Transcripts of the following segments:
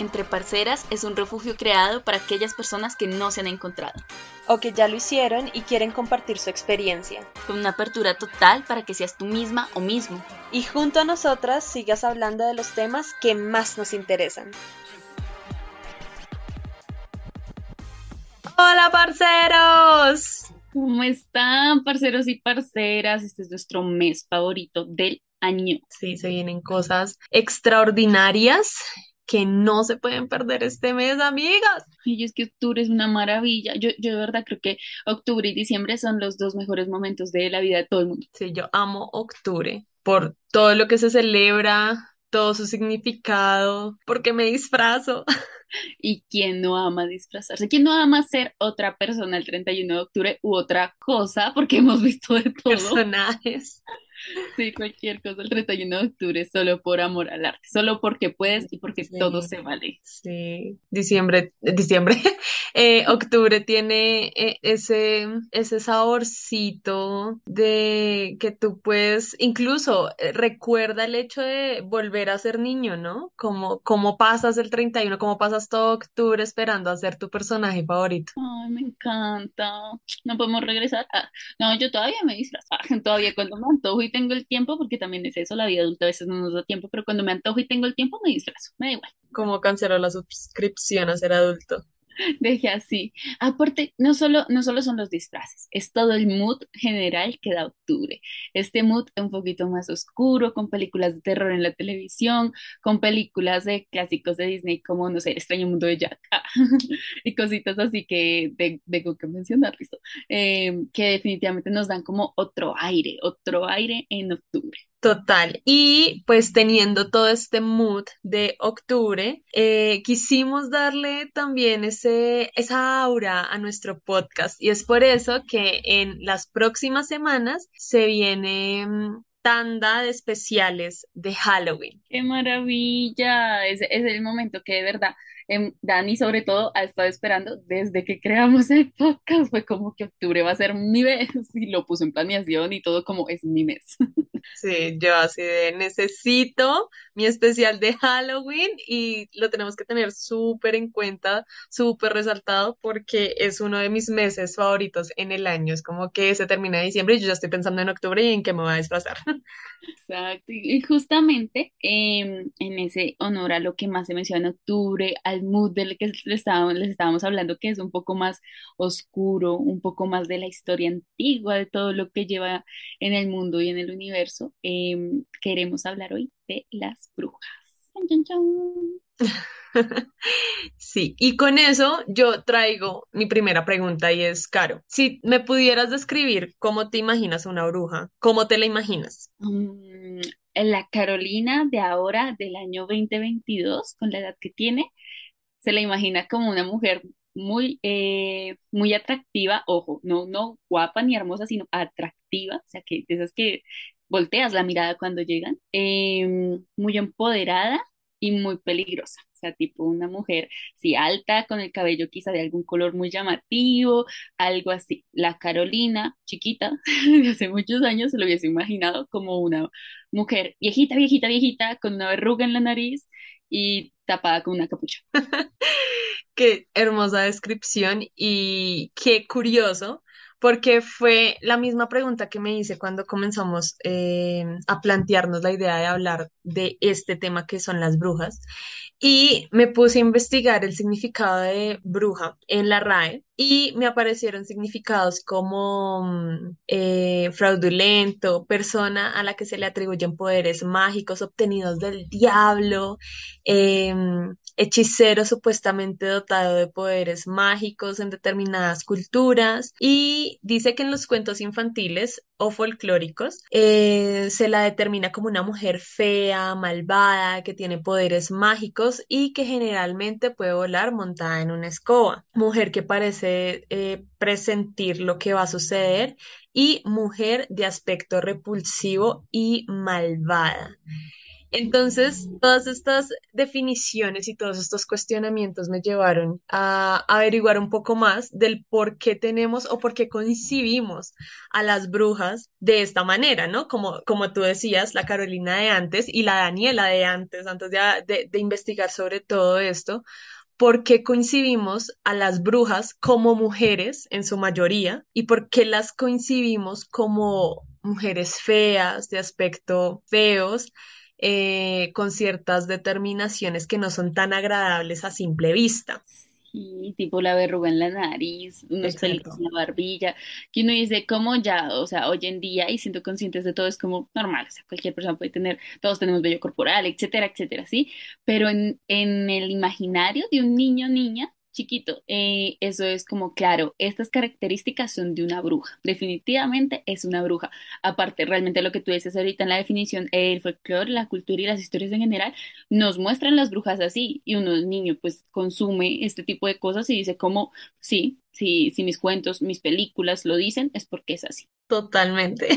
Entre Parceras es un refugio creado para aquellas personas que no se han encontrado. O que ya lo hicieron y quieren compartir su experiencia. Con una apertura total para que seas tú misma o mismo. Y junto a nosotras sigas hablando de los temas que más nos interesan. Hola parceros. ¿Cómo están, parceros y parceras? Este es nuestro mes favorito del año. Sí, se vienen cosas extraordinarias que no se pueden perder este mes, amigas. Y es que octubre es una maravilla. Yo, yo de verdad creo que octubre y diciembre son los dos mejores momentos de la vida de todo el mundo. Sí, yo amo octubre por todo lo que se celebra, todo su significado, porque me disfrazo. ¿Y quién no ama disfrazarse? ¿Quién no ama ser otra persona el 31 de octubre u otra cosa? Porque hemos visto de todo. Personajes. Sí, cualquier cosa el 31 de octubre solo por amor al arte, solo porque puedes y porque todo se vale. Sí, diciembre, diciembre, eh, octubre tiene eh, ese, ese saborcito de que tú puedes, incluso eh, recuerda el hecho de volver a ser niño, ¿no? Como, como pasas el 31, como pasas todo octubre esperando a ser tu personaje favorito. Ay, me encanta. No podemos regresar. Ah, no, yo todavía me disfrazo. Ah, todavía cuando me antojo y tengo el tiempo, porque también es eso, la vida adulta a veces no nos da tiempo, pero cuando me antojo y tengo el tiempo me disfrazo, me da igual. Como canceló la suscripción a ser adulto. Deje así. Aparte, no solo, no solo son los disfraces, es todo el mood general que da octubre. Este mood un poquito más oscuro, con películas de terror en la televisión, con películas de clásicos de Disney como, no sé, El extraño mundo de Jack, y cositas así que tengo que mencionar, listo, eh, que definitivamente nos dan como otro aire, otro aire en octubre. Total. Y pues teniendo todo este mood de octubre, eh, quisimos darle también ese, esa aura a nuestro podcast. Y es por eso que en las próximas semanas se viene mm, tanda de especiales de Halloween. ¡Qué maravilla! Es, es el momento que de verdad Dani sobre todo ha estado esperando desde que creamos el podcast, fue como que octubre va a ser mi mes y lo puso en planeación y todo como es mi mes. Sí, yo así de necesito mi especial de Halloween y lo tenemos que tener súper en cuenta, súper resaltado porque es uno de mis meses favoritos en el año. Es como que se termina diciembre y yo ya estoy pensando en octubre y en qué me voy a disfrazar. Exacto, y justamente em, en ese honor a lo que más se menciona en octubre, al mood del que les estábamos, les estábamos hablando, que es un poco más oscuro, un poco más de la historia antigua, de todo lo que lleva en el mundo y en el universo, em, queremos hablar hoy de las brujas. Sí, y con eso yo traigo mi primera pregunta y es, Caro, si me pudieras describir cómo te imaginas una bruja, ¿cómo te la imaginas? Mm, la Carolina de ahora, del año 2022, con la edad que tiene, se la imagina como una mujer muy, eh, muy atractiva, ojo, no, no guapa ni hermosa, sino atractiva, o sea, que de esas que volteas la mirada cuando llegan, em, muy empoderada y muy peligrosa. O sea, tipo una mujer, sí, alta, con el cabello quizá de algún color muy llamativo, algo así. La Carolina, chiquita, de hace muchos años, se lo hubiese imaginado como una mujer viejita, viejita, viejita, con una verruga en la nariz y tapada con una capucha. Qué hermosa descripción y qué curioso, porque fue la misma pregunta que me hice cuando comenzamos eh, a plantearnos la idea de hablar de este tema que son las brujas. Y me puse a investigar el significado de bruja en la RAE y me aparecieron significados como mm, eh, fraudulento, persona a la que se le atribuyen poderes mágicos obtenidos del diablo, em, hechicero supuestamente dotado de poderes mágicos en determinadas culturas y dice que en los cuentos infantiles o folclóricos eh, se la determina como una mujer fea, malvada, que tiene poderes mágicos y que generalmente puede volar montada en una escoba. Mujer que parece eh, presentir lo que va a suceder y mujer de aspecto repulsivo y malvada. Entonces, todas estas definiciones y todos estos cuestionamientos me llevaron a averiguar un poco más del por qué tenemos o por qué concibimos a las brujas de esta manera, ¿no? Como, como tú decías, la Carolina de antes y la Daniela de antes, antes de, de, investigar sobre todo esto, por qué coincidimos a las brujas como mujeres en su mayoría y por qué las coincidimos como mujeres feas, de aspecto feos, eh, con ciertas determinaciones que no son tan agradables a simple vista. Y tipo la verruga en la nariz, unos pelitos en la barbilla, que uno dice como ya, o sea, hoy en día y siendo conscientes de todo es como normal, o sea, cualquier persona puede tener, todos tenemos vello corporal, etcétera, etcétera, ¿sí? Pero en, en el imaginario de un niño o niña chiquito, eh, eso es como, claro, estas características son de una bruja, definitivamente es una bruja. Aparte, realmente lo que tú dices ahorita en la definición, el folclore, la cultura y las historias en general nos muestran las brujas así y uno niño pues consume este tipo de cosas y dice como, sí, sí, si mis cuentos, mis películas lo dicen, es porque es así. Totalmente.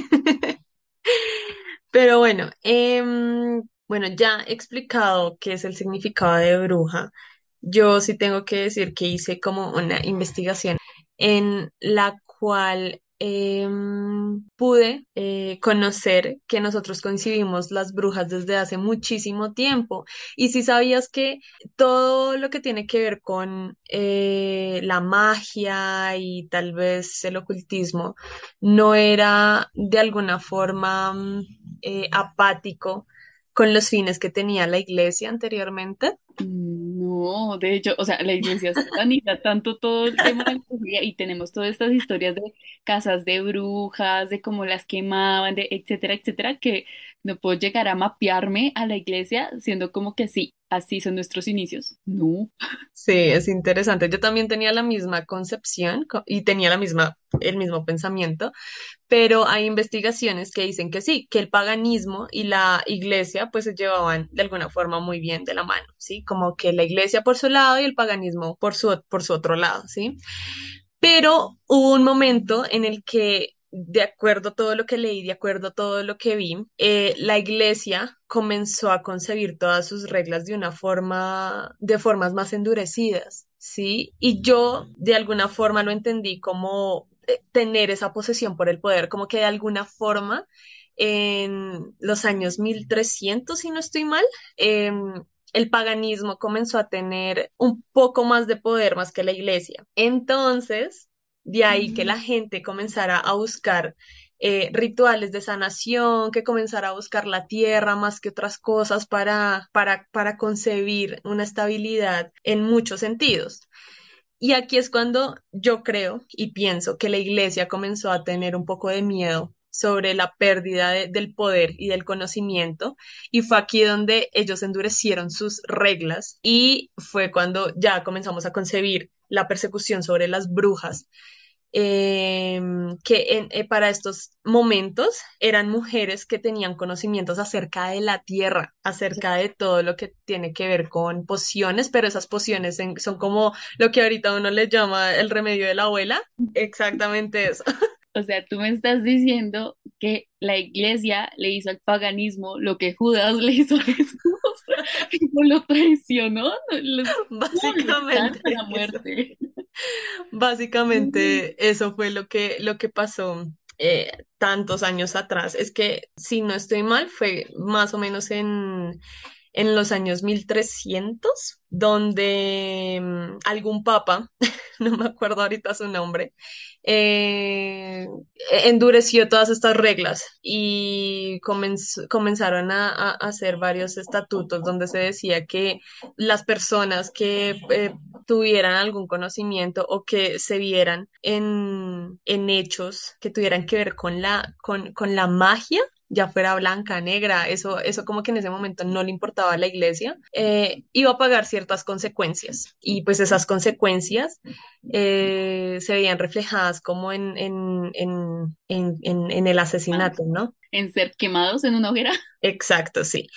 Pero bueno, em, bueno, ya he explicado qué es el significado de bruja. Yo sí tengo que decir que hice como una investigación en la cual em, pude eh, conocer que nosotros concibimos las brujas desde hace muchísimo tiempo. Y si sabías que todo lo que tiene que ver con eh, la magia y tal vez el ocultismo no era de alguna forma mm, eh, apático con los fines que tenía la iglesia anteriormente. No, de hecho, o sea, la iglesia sataniza tanto todo el tema de la y tenemos todas estas historias de casas de brujas, de cómo las quemaban, de etcétera, etcétera, que no puedo llegar a mapearme a la iglesia siendo como que sí, así son nuestros inicios. No. Sí, es interesante. Yo también tenía la misma concepción co- y tenía la misma, el mismo pensamiento, pero hay investigaciones que dicen que sí, que el paganismo y la iglesia pues se llevaban de alguna forma muy bien de la mano, ¿sí? Como que la iglesia por su lado y el paganismo por su, por su otro lado, ¿sí? Pero hubo un momento en el que, de acuerdo a todo lo que leí, de acuerdo a todo lo que vi, eh, la iglesia comenzó a concebir todas sus reglas de una forma, de formas más endurecidas, ¿sí? Y yo de alguna forma lo entendí como eh, tener esa posesión por el poder, como que de alguna forma en los años 1300, si no estoy mal, em, el paganismo comenzó a tener un poco más de poder más que la iglesia. Entonces, de ahí que la gente comenzara a buscar eh, rituales de sanación, que comenzara a buscar la tierra más que otras cosas para, para, para concebir una estabilidad en muchos sentidos. Y aquí es cuando yo creo y pienso que la iglesia comenzó a tener un poco de miedo sobre la pérdida de- del poder y del conocimiento. Y fue aquí donde ellos endurecieron sus reglas y fue cuando ya comenzamos a concebir la persecución sobre las brujas eh, que en- eh, para estos momentos eran mujeres que tenían conocimientos acerca de la tierra, acerca de todo lo que tiene que ver con pociones, pero esas pociones en- son como lo que ahorita uno le llama el remedio de la abuela. Exactamente eso. O sea, tú me estás diciendo que la iglesia le hizo al paganismo lo que Judas le hizo a Jesús, tipo lo traicionó, no, la Básicamente eso. muerte. Básicamente eso fue lo que, lo que pasó eh, tantos años atrás. Es que, si no estoy mal, fue más o menos en, en los años 1300 donde mm, algún papa, no me acuerdo ahorita su nombre, eh, endureció todas estas reglas y comenz- comenzaron a, a hacer varios estatutos donde se decía que las personas que eh, tuvieran algún conocimiento o que se vieran en, en hechos que tuvieran que ver con la, con, con la magia, ya fuera blanca, negra, eso, eso como que en ese momento no le importaba a la iglesia, eh, iba a pagar ciertas consecuencias. Y pues esas consecuencias eh, se veían reflejadas como en, en, en, en, en, en el asesinato, ¿no? En ser quemados en una hoguera. Exacto, sí.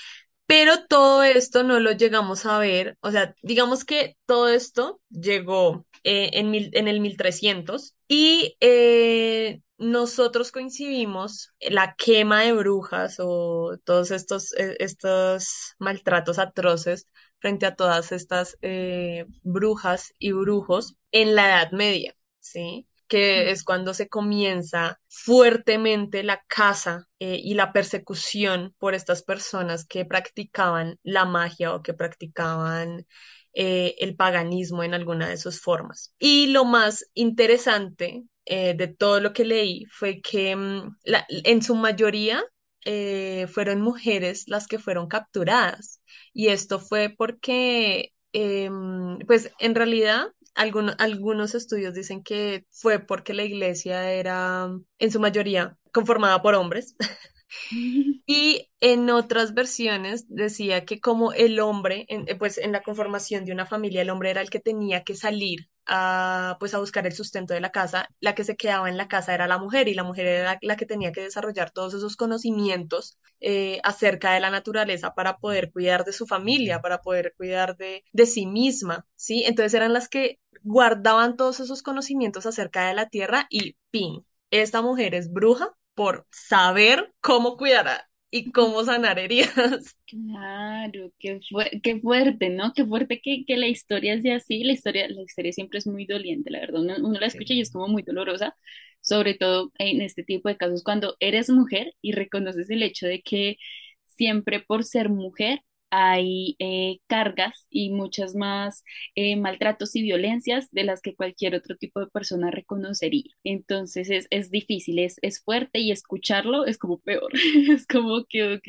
Pero todo esto no lo llegamos a ver, o sea, digamos que todo esto llegó eh, en, mil- en el 1300 y eh, nosotros coincidimos la quema de brujas o todos estos, eh, estos maltratos atroces frente a todas estas eh, brujas y brujos en la Edad Media, ¿sí? Que es cuando se comienza fuertemente la caza eh, y la persecución por estas personas que practicaban la magia o que practicaban eh, el paganismo en alguna de sus formas. Y lo más interesante eh, de todo lo que leí fue que mm, la- en su mayoría fueron mujeres las que fueron capturadas. Y esto fue porque, em, pues en realidad algunos, algunos estudios dicen que fue porque la iglesia era en su mayoría conformada por hombres. Y en otras versiones decía que como el hombre, en- eh, pues en la conformación de una familia, el hombre era el que tenía que salir a, pues a buscar el sustento de la casa, la que se quedaba en la casa era la mujer y la mujer era la, que tenía que desarrollar todos esos conocimientos eh, acerca de la naturaleza para poder cuidar de su familia, para poder cuidar de, de sí misma, ¿sí? Entonces eran las que guardaban todos esos conocimientos acerca de la tierra y ¡pin! Esta mujer es bruja por saber cómo cuidar y cómo sanar heridas. Claro, qué, fue, qué fuerte, ¿no? Qué fuerte que, que la historia sea así. La historia, la historia siempre es muy doliente, la verdad. Uno, uno la escucha y es como muy dolorosa, sobre todo en este tipo de casos cuando eres mujer y reconoces el hecho de que siempre por ser mujer hay eh, cargas y muchas más eh, maltratos y violencias de las que cualquier otro tipo de persona reconocería. Entonces es, es difícil, es, es fuerte y escucharlo es como peor. Es como que,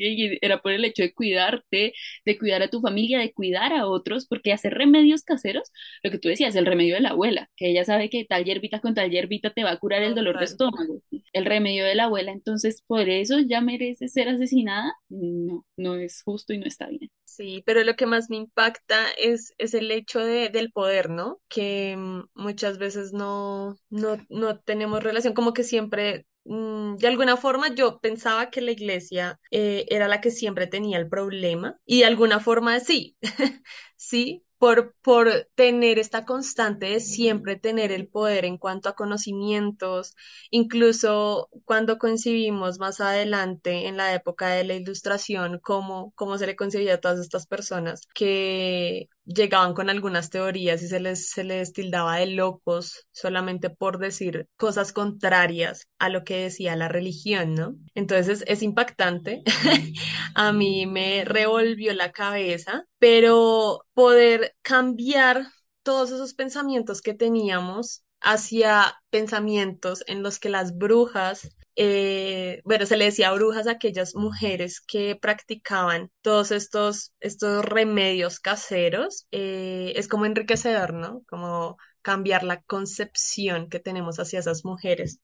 era por el hecho de cuidarte, de cuidar a tu familia, de cuidar a otros, porque hacer remedios caseros, lo que tú decías, el remedio de la abuela, que ella sabe que tal hierbita con tal hierbita te va a curar el dolor de estómago. El remedio de la abuela, entonces por eso ya merece ser asesinada. No, no es justo y no está bien. Sí, pero lo que más me impacta es, es el hecho de, del poder, ¿no? Que mm, muchas veces no, no, no tenemos relación, como que siempre, mm, de alguna forma yo pensaba que la iglesia eh, era la que siempre tenía el problema y de alguna forma sí, sí, por, por tener esta constante de siempre tener el poder en cuanto a conocimientos, incluso cuando concibimos más adelante en la época de la ilustración, cómo, cómo se le concebía a todas estas personas que llegaban con algunas teorías y se les, se les tildaba de locos solamente por decir cosas contrarias a lo que decía la religión, ¿no? Entonces es impactante. A mí me revolvió la cabeza, pero poder cambiar todos esos pensamientos que teníamos hacia pensamientos en los que las brujas, eh, bueno, se le decía brujas a aquellas mujeres que practicaban todos estos, estos remedios caseros, eh, es como enriquecedor, ¿no? Como cambiar la concepción que tenemos hacia esas mujeres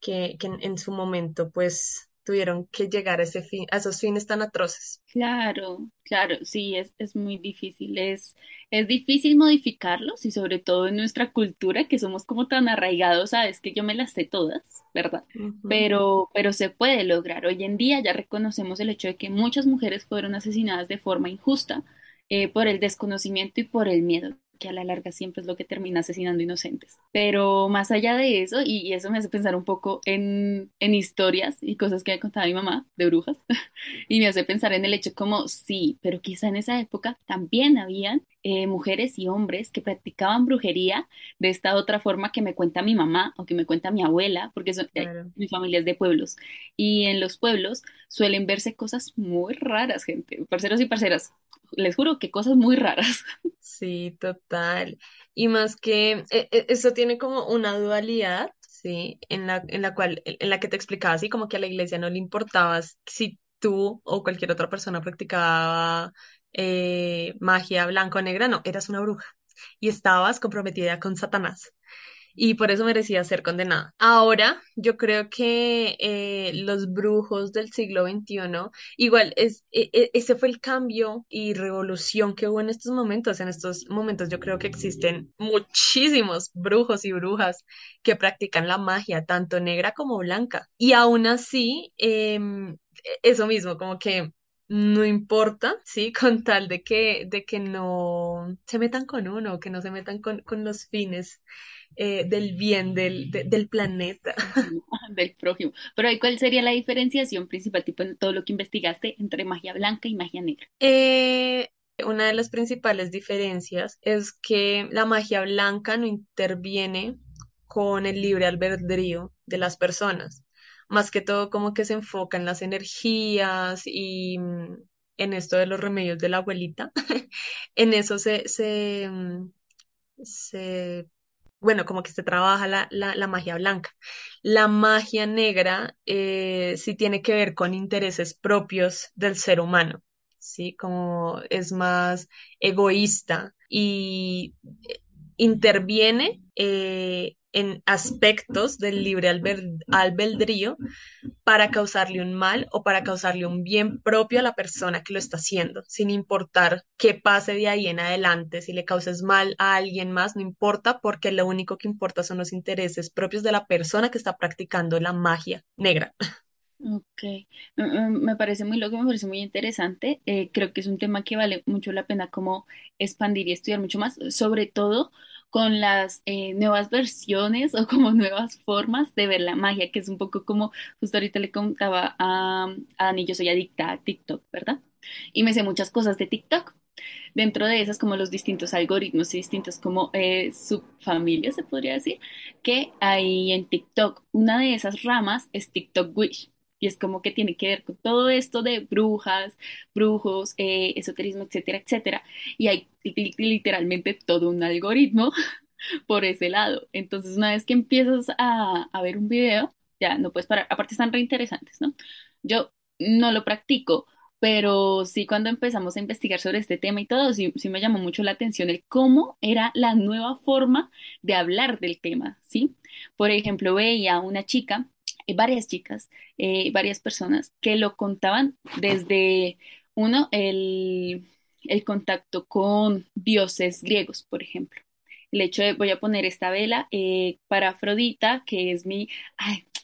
que, en su momento, pues, tuvieron que llegar a ese fin, a esos fines tan atroces. Claro, claro, sí, es, es muy difícil. Es, es difícil modificarlos y sobre todo en nuestra cultura, que somos como tan arraigados a es que yo me las sé todas, ¿verdad? Pero, pero se puede lograr. Hoy en día ya reconocemos el hecho de que muchas mujeres fueron asesinadas de forma injusta eh, por el desconocimiento y por el miedo que a la larga siempre es lo que termina asesinando inocentes. Pero más allá de eso, y, y eso me hace pensar un poco en, en historias y cosas que me contaba mi mamá de brujas, y me hace pensar en el hecho como, sí, pero quizá en esa época también habían eh, mujeres y hombres que practicaban brujería de esta otra forma que me cuenta mi mamá o que me cuenta mi abuela, porque son, eh, claro. mi familia es de pueblos. Y en los pueblos suelen verse cosas muy raras, gente. Parceros y parceras, les juro que cosas muy raras. Sí, total. Y más que eh, eh, eso tiene como una dualidad, sí, en la, en la cual, en la que te explicaba así, como que a la iglesia no le importaba si tú o cualquier otra persona practicaba eh, magia blanca o negra, no, eras una bruja y estabas comprometida con Satanás. Y por eso merecía ser condenada. Ahora, yo creo que eh, los brujos del siglo XXI, igual, es, e- e- ese fue el cambio y revolución que hubo en estos momentos. En estos momentos yo creo que existen muchísimos brujos y brujas que practican la magia, tanto negra como blanca. Y aún así, em, eso mismo, como que no importa, ¿sí? Con tal de que, de que no se metan con uno, que no se metan con, con los fines eh, del bien del, de- del planeta. Del prójimo. Pero ¿cuál sería la diferenciación principal, tipo en todo lo que investigaste entre magia blanca y magia negra? Eh, una de las principales diferencias es que la magia blanca no interviene con el libre albedrío de las personas. Más que todo como que se enfoca en las energías y mm, en esto de los remedios de la abuelita. En eso se, mm, se bueno, como que se trabaja la, la, la magia blanca. La magia negra eh, sí tiene que ver con intereses propios del ser humano, ¿sí? Como es más egoísta y eh, interviene eh, en aspectos del libre albedrío para causarle un mal o para causarle un bien propio a la persona que lo está haciendo, sin importar qué pase de ahí en adelante, si le causes mal a alguien más, no importa, porque lo único que importa son los intereses propios de la persona que está practicando la magia negra. Ok, Mm, mm, me parece muy loco, me parece muy interesante. Eh, creo que es un tema que vale mucho la pena como expandir y estudiar mucho más, sobre todo con las eh, nuevas versiones o como nuevas formas de ver la magia, que es un poco como justo ahorita le contaba a, a yo soy adicta a TikTok, ¿verdad? Y me sé muchas cosas de TikTok. Dentro de esas, como los distintos algoritmos y distintos como eh, subfamilias, se podría decir, que hay en TikTok. Una de esas ramas es TikTok Wish. Y es como que tiene que ver con todo esto de brujas, brujos, eh, esoterismo, etcétera, etcétera. Y hay li- literalmente todo un algoritmo por ese lado. Entonces, una vez que empiezas a, a ver un video, ya no puedes parar. Aparte, están re interesantes, ¿no? Yo no lo practico, pero sí cuando empezamos a investigar sobre este tema y todo, sí, sí me llamó mucho la atención el cómo era la nueva forma de hablar del tema, ¿sí? Por ejemplo, veía una chica, varias chicas, eh, varias personas que lo contaban desde, uno, el, el contacto con dioses griegos, por ejemplo. El hecho de, voy a poner esta vela eh, para Afrodita, que es mi,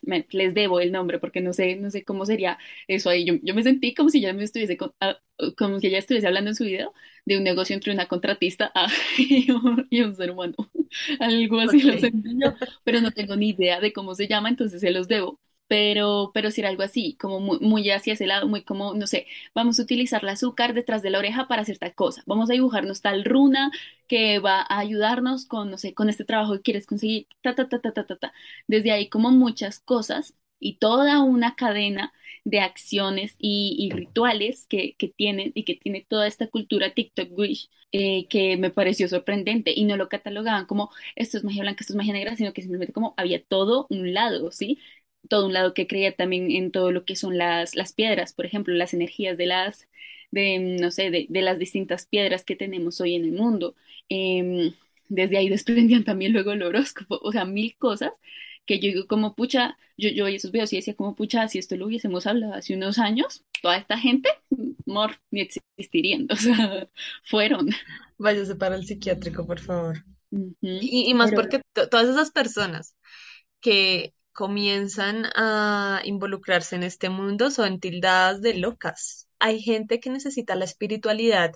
me- les debo el nombre porque no sé, no sé cómo sería eso ahí. Yo, yo me sentí como si ya me estuviese, con- ah, como si ella estuviese hablando en su video de un negocio entre una contratista ah, y, un, y un ser humano. Algo así lo sentí yo, pero no tengo ni idea de cómo se llama, entonces se los debo. Pero, pero sí era algo así, como muy, muy hacia ese lado, muy como, no sé, vamos a utilizar el azúcar detrás de la oreja para hacer tal cosa, vamos a dibujarnos tal runa que va a ayudarnos con, no sé, con este trabajo que quieres conseguir, ta, ta, ta, ta, ta, ta, ta. Desde ahí como muchas cosas y toda una cadena de acciones y, y rituales que, que tienen y que tiene toda esta cultura TikTok Wish eh, que me pareció sorprendente y no lo catalogaban como esto es magia blanca, esto es magia negra, sino que simplemente como había todo un lado, ¿sí? Todo un lado que creía también en todo lo que son las, las piedras, por ejemplo, las energías de las, de, no sé, de, de las distintas piedras que tenemos hoy en el mundo. Em, desde ahí desprendían también luego el horóscopo, o sea, mil cosas que yo digo como pucha, yo, yo esos videos y decía como pucha, si esto lo hubiésemos hablado hace unos años, toda esta gente, mor, ni existirían, o sea, fueron. Váyase para el psiquiátrico, por favor. Y, y más Pero porque to- todas esas personas que comienzan a involucrarse en este mundo son tildadas de locas. Hay gente que necesita la espiritualidad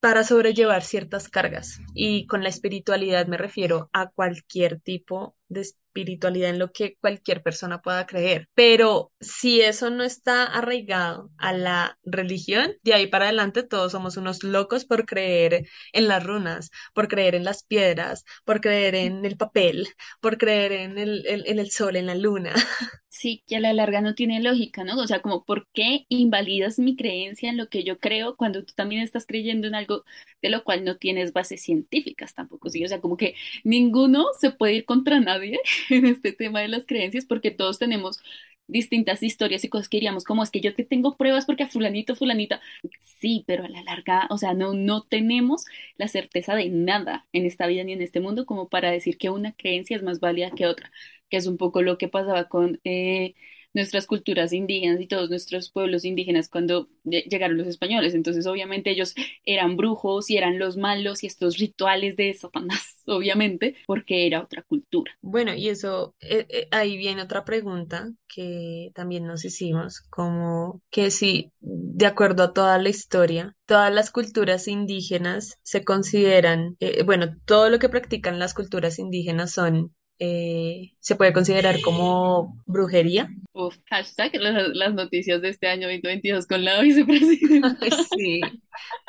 para sobrellevar ciertas cargas. Y con la espiritualidad me refiero a cualquier tipo de espiritualidad en lo que cualquier persona pueda creer. Pero si eso no está arraigado a la religión, de ahí para adelante todos somos unos locos por creer en las runas, por creer en las piedras, por creer en el papel, por creer en el, en en el sol, en la luna. Sí, que a la larga no tiene lógica, ¿no? O sea, como, ¿por qué invalidas mi creencia en lo que yo creo cuando tú también estás creyendo en algo de lo cual no tienes bases científicas tampoco, sí? O sea, como que ninguno se puede ir contra nadie en este tema de las creencias porque todos tenemos distintas historias y cosas que diríamos, como es que yo te tengo pruebas porque a fulanito, fulanita, sí, pero a la larga, o sea, no, no tenemos la certeza de nada en esta vida ni en este mundo como para decir que una creencia es más válida que otra que es un poco lo que pasaba con, eh, nuestras culturas indígenas y todos nuestros pueblos indígenas cuando lle- llegaron los españoles. Entonces, obviamente, ellos eran brujos y eran los malos y estos rituales de Satanás, obviamente, porque era otra cultura. Bueno, y eso, eh, eh, ahí viene otra pregunta que también nos hicimos, como que si, de acuerdo a toda la historia, todas las culturas indígenas se consideran, eh, bueno, todo lo que practican las culturas indígenas son, eh, se puede considerar como brujería. Uf, hashtag las, las noticias de este año 2022 con la vicepresidenta. Sí,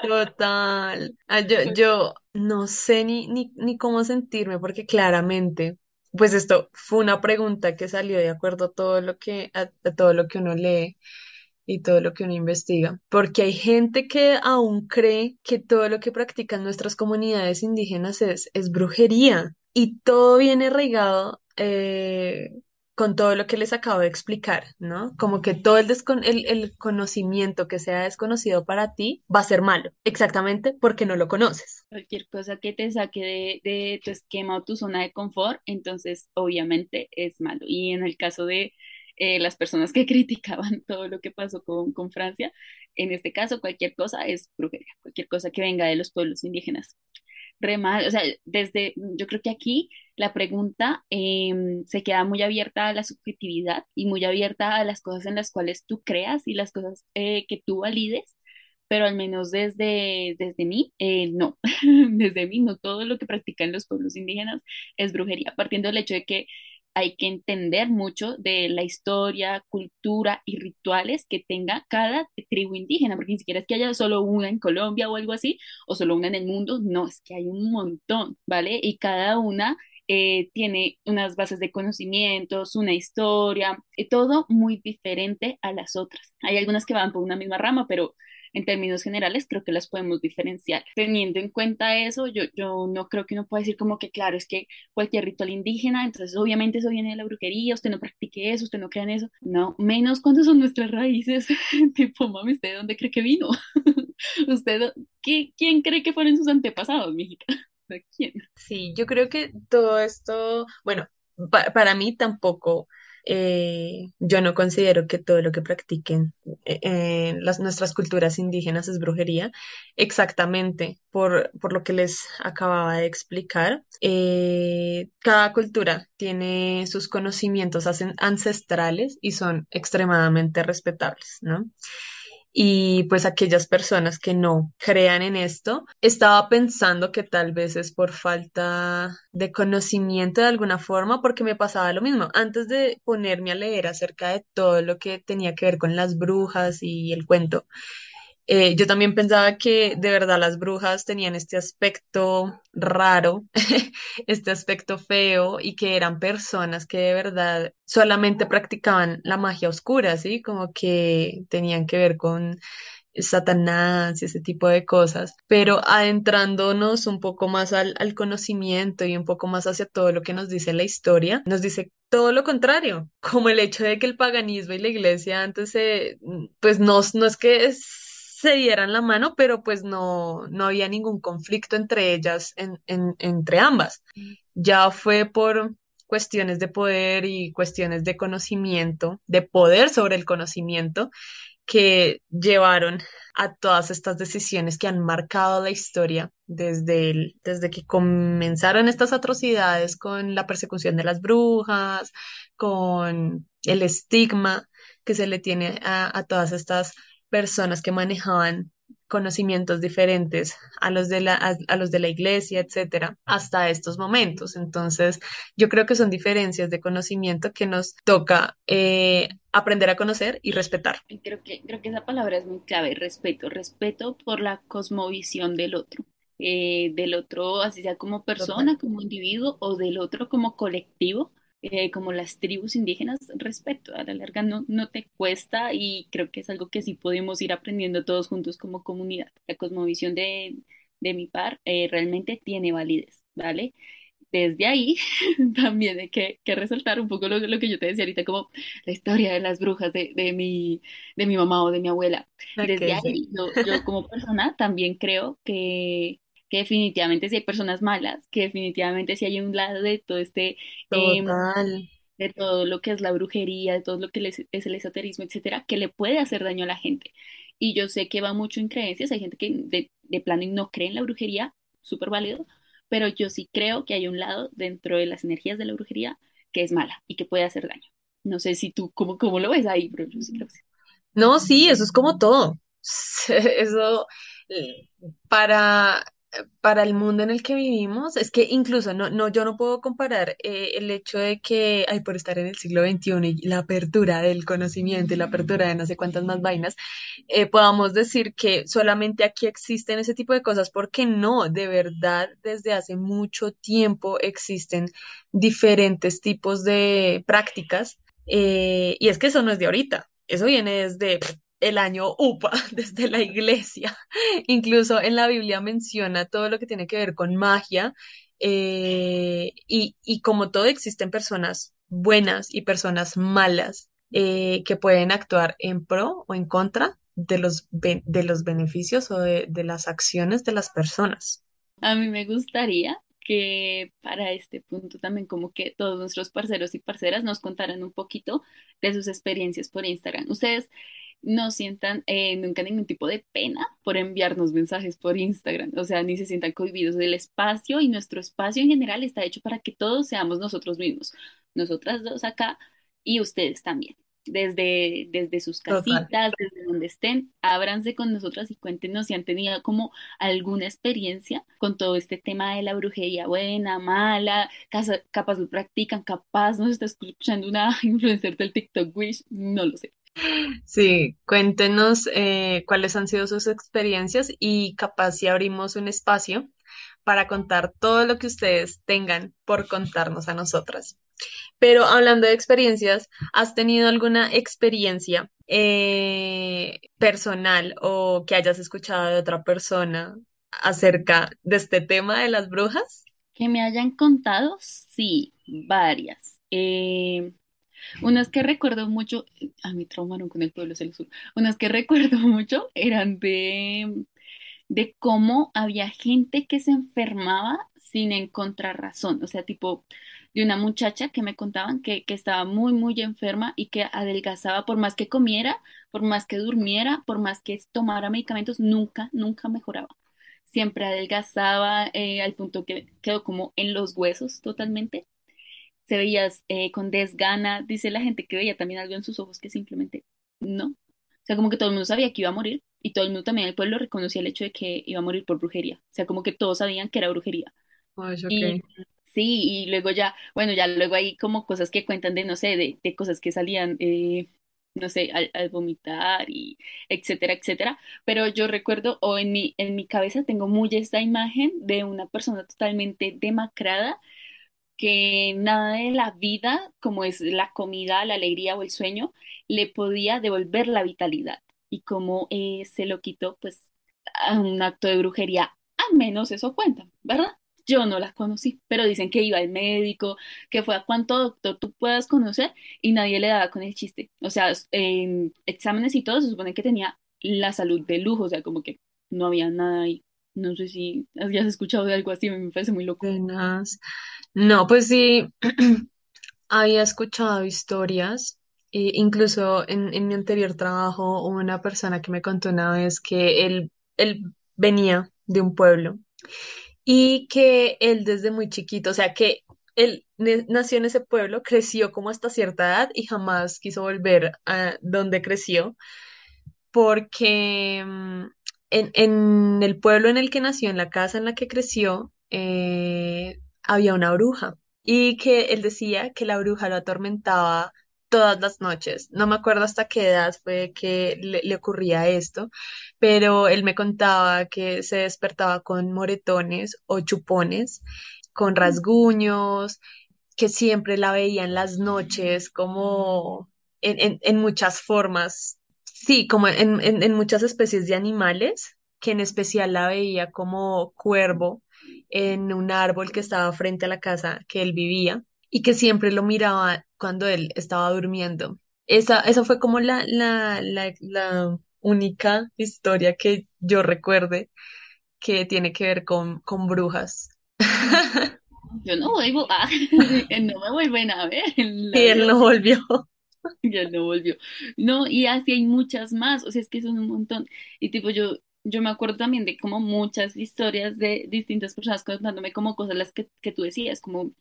total. Ah, yo, yo no sé ni, ni, ni cómo sentirme porque claramente, pues esto fue una pregunta que salió de acuerdo a todo lo que, a, a todo lo que uno lee y todo lo que uno investiga. Porque hay gente que aún cree que todo lo que practican nuestras comunidades indígenas es, es brujería y todo viene arraigado eh, con todo lo que les acabo de explicar, ¿no? Como que todo el, conocimiento que sea desconocido para ti va a ser malo, exactamente porque no lo conoces. Cualquier cosa que te saque de, de tu esquema o tu zona de confort, entonces obviamente es malo. Y en el caso de eh, las personas que criticaban todo lo que pasó con, con Francia, en este caso cualquier cosa es brujería, cualquier cosa que venga de los pueblos indígenas. Re mal, o sea, desde, yo creo que aquí la pregunta em, se queda muy abierta a la subjetividad y muy abierta a las cosas en las cuales tú creas y las cosas eh, que tú valides pero al menos desde, desde mí, eh, no, desde mí, no todo lo que practican los pueblos indígenas es brujería, partiendo del hecho de que hay que entender mucho de la historia, cultura y rituales que tenga cada tribu indígena, porque ni siquiera es que haya solo una en Colombia o algo así, o solo una en el mundo, no, es que hay un montón, ¿vale? Y cada una eh, tiene unas bases de conocimientos, una historia, eh, todo muy diferente a las otras. Hay algunas que van por una misma rama, pero en términos generales creo que las podemos diferenciar. Teniendo en cuenta eso, yo, yo no creo que uno pueda decir como que, claro, es que cualquier ritual indígena, entonces obviamente eso viene de la brujería, usted no practique eso, usted no crea en eso. No, menos cuando son nuestras raíces. tipo, mami, ¿usted de dónde cree que vino? ¿Usted, quién cree que fueron sus antepasados, mijita? ¿De quién? Sí, yo creo que todo esto, bueno, pa- para mí tampoco, eh, yo no considero que todo lo que practiquen eh, en las, nuestras culturas indígenas es brujería, exactamente por, por lo que les acababa de explicar. Eh, cada cultura tiene sus conocimientos ancestrales y son extremadamente respetables, ¿no? Y pues aquellas personas que no crean en esto, estaba pensando que tal vez es por falta de conocimiento de alguna forma, porque me pasaba lo mismo. Antes de ponerme a leer acerca de todo lo que tenía que ver con las brujas y el cuento, eh, yo también pensaba que de verdad las brujas tenían este aspecto raro, este aspecto feo y que eran personas que de verdad solamente practicaban la magia oscura, ¿sí? Como que tenían que ver con Satanás y ese tipo de cosas, pero adentrándonos un poco más al, conocimiento y un poco más hacia todo lo que nos dice la historia, nos dice todo lo contrario, como el hecho de que el paganismo y la iglesia antes se, pues no, no es que se dieran la mano, pero pues no, no había ningún conflicto entre ellas, en, en- entre ambas. Ya fue por cuestiones de poder y cuestiones de conocimiento, de poder sobre el conocimiento, que llevaron a todas estas decisiones que han marcado la historia desde, desde que comenzaron estas atrocidades con la persecución de las brujas, con el estigma que se le tiene a, a todas estas personas que manejaban conocimientos diferentes a los de la, a, a los de la iglesia, etcétera, hasta estos momentos. Entonces, yo creo que son diferencias de conocimiento que nos toca eh, aprender a conocer y respetar. Creo que, creo que esa palabra es muy clave, respeto, respeto por la cosmovisión del otro, eh, del otro, así sea como Total. persona, como individuo, o del otro como colectivo, eh, como las tribus indígenas, respeto, a la larga no, no te cuesta y creo que es algo que sí podemos ir aprendiendo todos juntos como comunidad. La cosmovisión de, de mi par eh, realmente tiene validez, ¿vale? Desde ahí también hay que, que resaltar un poco lo, lo que yo te decía ahorita, como la historia de las brujas de, de mi, de mi mamá o de mi abuela. Desde sí. ahí, yo, yo como persona también creo que, que definitivamente sí hay personas malas, que definitivamente sí hay un lado de todo este, Total. de todo lo que es la brujería, de todo lo que es es el esoterismo, etcétera, que le puede hacer daño a la gente. Y yo sé que va mucho en creencias, hay gente que de, de plano no cree en la brujería, súper válido, pero yo sí creo que hay un lado dentro de las energías de la brujería que es mala y que puede hacer daño. No sé si tú, ¿cómo, cómo lo ves ahí? Pero yo sí creo que sí. No, sí, eso es como todo. Eso eh, para, para el mundo en el que vivimos, es que incluso no, no, yo no puedo comparar eh, el hecho de que, ay, por estar en el siglo XXI y la apertura del conocimiento y la apertura de no sé cuántas más vainas, eh, podamos decir que solamente aquí existen ese tipo de cosas, porque no, de verdad, desde hace mucho tiempo existen diferentes tipos de prácticas, eh, y es que eso no es de ahorita. Eso viene desde el año UPA, desde la iglesia. Incluso en la Biblia menciona todo lo que tiene que ver con magia. eh, y, y como todo, existen personas buenas y personas malas eh, que pueden actuar en pro o en contra de los, de los beneficios o de, de las acciones de las personas. A mí me gustaría que para este punto también como que todos nuestros parceros y parceras nos contaran un poquito de sus experiencias por Instagram. Ustedes no sientan eh, nunca ningún tipo de pena por enviarnos mensajes por Instagram, o sea, ni se sientan cohibidos del espacio y nuestro espacio en general está hecho para que todos seamos nosotros mismos, nosotras dos acá y ustedes también. Desde, desde sus Total. casitas, desde donde estén, ábranse con nosotras y cuéntenos si han tenido como alguna experiencia con todo este tema de la brujería buena, mala, capaz lo practican, capaz nos está escuchando una influencer del TikTok Wish, no lo sé. Sí, cuéntenos eh, cuáles han sido sus experiencias y capaz si abrimos un espacio para contar todo lo que ustedes tengan por contarnos a nosotras. Pero hablando de experiencias, ¿has tenido alguna experiencia eh, personal o que hayas escuchado de otra persona acerca de este tema de las brujas? Que me hayan contado, sí, varias. Eh, unas que recuerdo mucho, a mí traumaron con el pueblo se los juro. Unas que recuerdo mucho eran de de cómo había gente que se enfermaba sin encontrar razón. O sea, tipo de una muchacha que me contaban que, que estaba muy, muy enferma y que adelgazaba por más que comiera, por más que durmiera, por más que tomara medicamentos, nunca, nunca mejoraba. Siempre adelgazaba eh, al punto que quedó como en los huesos totalmente. Se veía eh, con desgana. Dice la gente que veía también algo en sus ojos que simplemente no. O sea, como que todo el mundo sabía que iba a morir y todo el mundo también el pueblo reconocía el hecho de que iba a morir por brujería. O sea, como que todos sabían que era brujería. Ay, ok. Y sí, y luego ya, bueno, ya luego hay como cosas que cuentan de, no sé, de, de cosas que salían, eh, no sé, al, al vomitar y etcétera, etcétera. Pero yo recuerdo, o en mi, en mi cabeza tengo muy esta imagen de una persona totalmente demacrada que nada de la vida, como es la comida, la alegría o el sueño, le podía devolver la vitalidad. Y como eh, se lo quitó, pues, a un acto de brujería, al menos eso cuentan, ¿verdad? Yo no la conocí, pero dicen que iba al médico, que fue a cuánto doctor tú puedas conocer y nadie le daba con el chiste. O sea, en exámenes y todo se supone que tenía la salud de lujo, o sea, como que no había nada ahí. No sé si habías escuchado de algo así, me parece muy loco. No, pues sí, había escuchado historias, e incluso en, mi anterior trabajo, hubo una persona que me contó una vez que él, él venía de un pueblo y que él desde muy chiquito, o sea, que él nació en ese pueblo, creció como hasta cierta edad y jamás quiso volver a donde creció porque mm, en, en el pueblo en el que nació, en la casa en la que creció, eh, había una bruja y que él decía que la bruja lo atormentaba todas las noches. No me acuerdo hasta qué edad fue que le, le ocurría esto, pero él me contaba que se despertaba con moretones o chupones, con rasguños, que siempre la veía en las noches como en, en en muchas formas Sí, como en, en, en muchas especies de animales, que en especial la veía como cuervo en un árbol que estaba frente a la casa que él vivía y que siempre lo miraba cuando él estaba durmiendo. Esa, esa fue como la, la, la, la única historia que yo recuerde que tiene que ver con, con brujas. yo no vuelvo, ah, no me vuelven a ver Y él no volvió. Ya no volvió. No, y así hay muchas más, o sea, es que son un montón. Y tipo, yo, yo me acuerdo también de como muchas historias de distintas personas contándome como cosas las que, que tú decías, como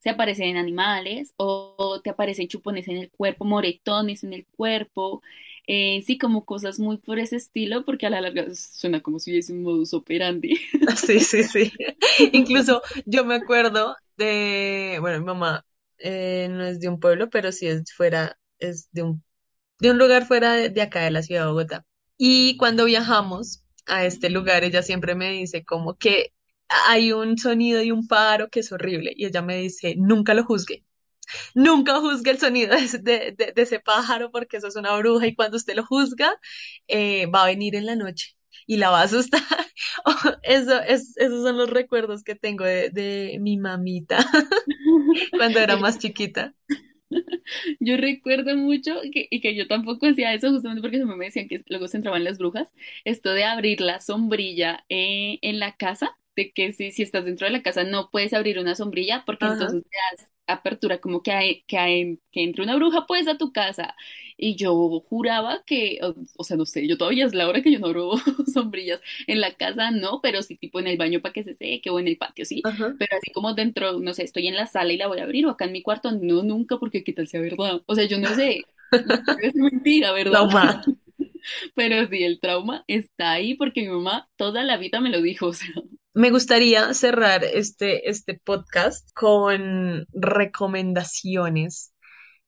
se aparecen animales o, o te aparecen chupones en el cuerpo, moretones en el cuerpo, eh, sí, como cosas muy por ese estilo, porque a la larga suena como si hubiese un modus operandi. Sí, sí, sí. Incluso yo me acuerdo de, bueno, mi mamá eh, no es de un pueblo, pero sí es fuera, es de un, de un lugar fuera de, de acá de la ciudad de Bogotá. Y cuando viajamos a este lugar, ella siempre me dice como que hay un sonido y un pájaro que es horrible. Y ella me dice, nunca lo juzgue. Nunca juzgue el sonido de, de- ese pájaro porque eso es una bruja y cuando usted lo juzga, eh, va a venir en la noche y la va a asustar. Eso, es, esos son los recuerdos que tengo de, de mi mamita cuando era más chiquita. Yo recuerdo mucho que, y que yo tampoco hacía eso justamente porque se me decían que luego se entraban las brujas, esto de abrir la sombrilla eh, en la casa, de que si, si estás dentro de la casa no puedes abrir una sombrilla porque Ajá. entonces te das apertura como que, hay, que, hay, que entre una bruja pues a tu casa. Y yo juraba que, o, o sea, no sé, yo todavía es la hora que yo no abro sombrillas en la casa, no, pero sí tipo en el baño para que se seque o en el patio, sí. Ajá. Pero así como dentro, no sé, estoy en la sala y la voy a abrir o acá en mi cuarto, no, nunca, porque qué tal sea verdad. O sea, yo no sé, es mentira, ¿verdad? Trauma. Pero sí, el trauma está ahí porque mi mamá toda la vida me lo dijo, o sea, Me gustaría cerrar este, este podcast con recomendaciones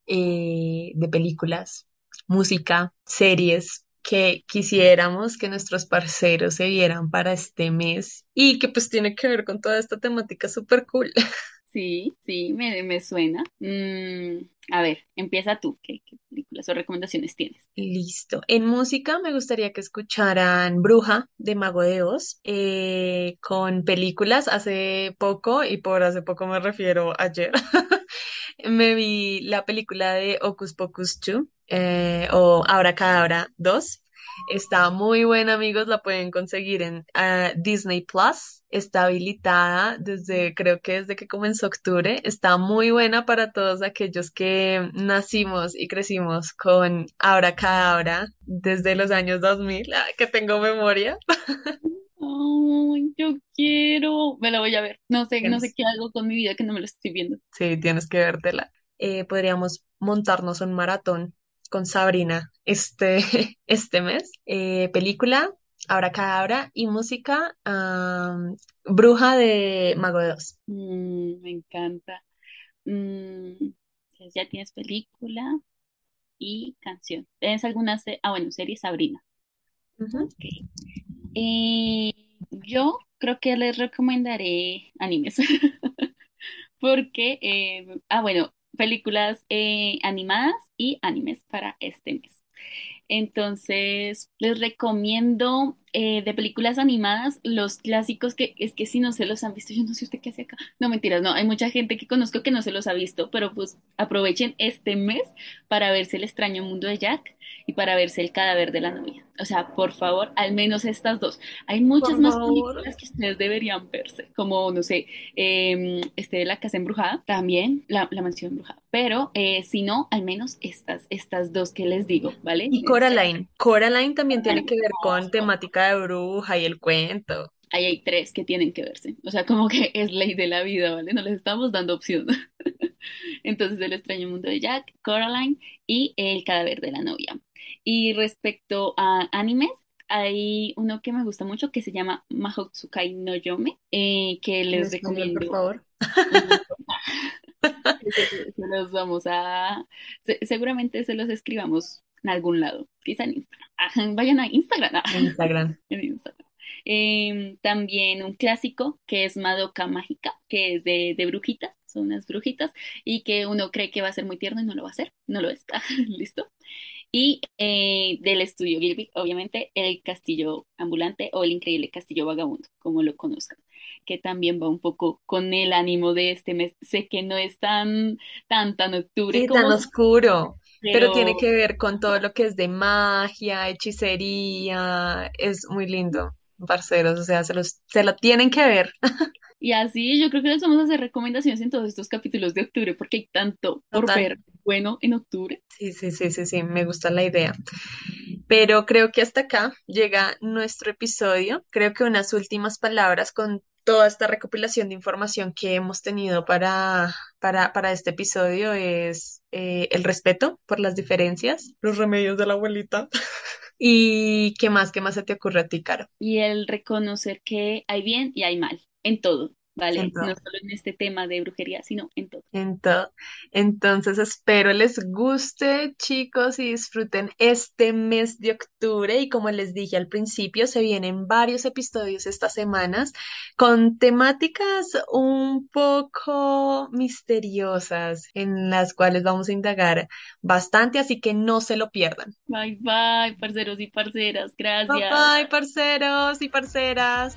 eh, de películas, música, series que quisiéramos que nuestros parceros se vieran para este mes y que pues tiene que ver con toda esta temática súper cool. sí, sí, me, me suena. Mm, a ver, empieza tú, ¿qué, películas o recomendaciones tienes? Listo. En música me gustaría que escucharan Bruja de Mago de Oz eh, con películas. Hace poco, y por hace poco me refiero ayer, me vi la película de Hocus Pocus 2 eh, o Abracadabra 2. Está muy buena, amigos. La pueden conseguir en ah, Disney Plus. Está habilitada desde, creo que desde que comenzó octubre. Está muy buena para todos aquellos que nacimos y crecimos con Abracadabra desde los años 2000, ah, que tengo memoria. Yo quiero, me la voy a ver. No sé, no sé qué hago con mi vida que no me lo estoy viendo. Sí, tienes que vértela. Eh, podríamos montarnos un maratón con Sabrina este, este mes. Eh, película, Abracadabra y música, Bruja de Mago de Oz. Mm, me encanta. Mm, ya tienes película y canción. ¿Tienes alguna Ah, bueno, serie Sabrina. Ujú. Ok. Eh, yo creo que les recomendaré animes. Porque, eh, ah, bueno, películas eh, animadas y animes para este mes. Entonces, les recomiendo eh, de películas animadas los clásicos que es que si no se los han visto, yo no sé usted qué hace acá. No, mentiras, no, hay mucha gente que conozco que no se los ha visto, pero pues aprovechen este mes para verse El extraño mundo de Jack y para verse El cadáver de la novia. O sea, por favor, al menos estas dos. Hay Por muchas más películas que ustedes deberían verse, como, no sé, eh, este de la casa embrujada, también la, la mansión embrujada. Pero eh, si no, al menos estas, estas dos que les digo, ¿vale? Y Coraline. Coraline también tiene que ver con temática de bruja y el cuento. Ahí hay tres que tienen que verse. O sea, como que es ley de la vida, ¿vale? No les estamos dando opción. Entonces, El extraño mundo de Jack, Coraline y El cadáver de la novia. Y respecto a animes, hay uno que me gusta mucho que se llama Mahotsukai no Yome, eh, que les español, por recomiendo favor. Se, se los vamos a... se- seguramente se los escribamos en algún lado, quizá en Instagram. Vayan a Instagram. En Instagram. en Instagram. Em, también un clásico que es Madoka Mágica, que es de, de brujitas, son unas brujitas, y que uno cree que va a ser muy tierno y no lo va a ser, no lo es. ¿Listo? Y eh, del estudio Gilby, obviamente, El Castillo Ambulante o El Increíble Castillo Vagabundo, como lo conozcan, que también va un poco con el ánimo de este mes. Sé que no es tan, tan, tan octubre Sí, tan como, oscuro, pero tiene que ver con todo lo que es de magia, hechicería. Es muy lindo, parceros. O sea, se los, se lo tienen que ver. Y así yo creo que les vamos a hacer recomendaciones en todos estos capítulos de octubre porque hay tanto por Total. ver bueno en octubre. Sí, sí, sí, sí, sí, me gusta la idea. Pero creo que hasta acá llega nuestro episodio. Creo que unas últimas palabras con toda esta recopilación de información que hemos tenido para, para, para este episodio es eh, el respeto por las diferencias, los remedios de la abuelita. ¿Y qué más? ¿Qué más se te ocurre a ti, Caro? Y el reconocer que hay bien y hay mal en todo, ¿vale? No solo en este tema de brujería, sino en todo. En todo. Entonces espero les guste, chicos, y disfruten este mes de octubre. Y como les dije al principio, se vienen varios episodios estas semanas con temáticas un poco misteriosas en las cuales vamos a indagar bastante, así que no se lo pierdan. Bye bye, parceros y parceras, Bye gracias. bye, parceros y parceras.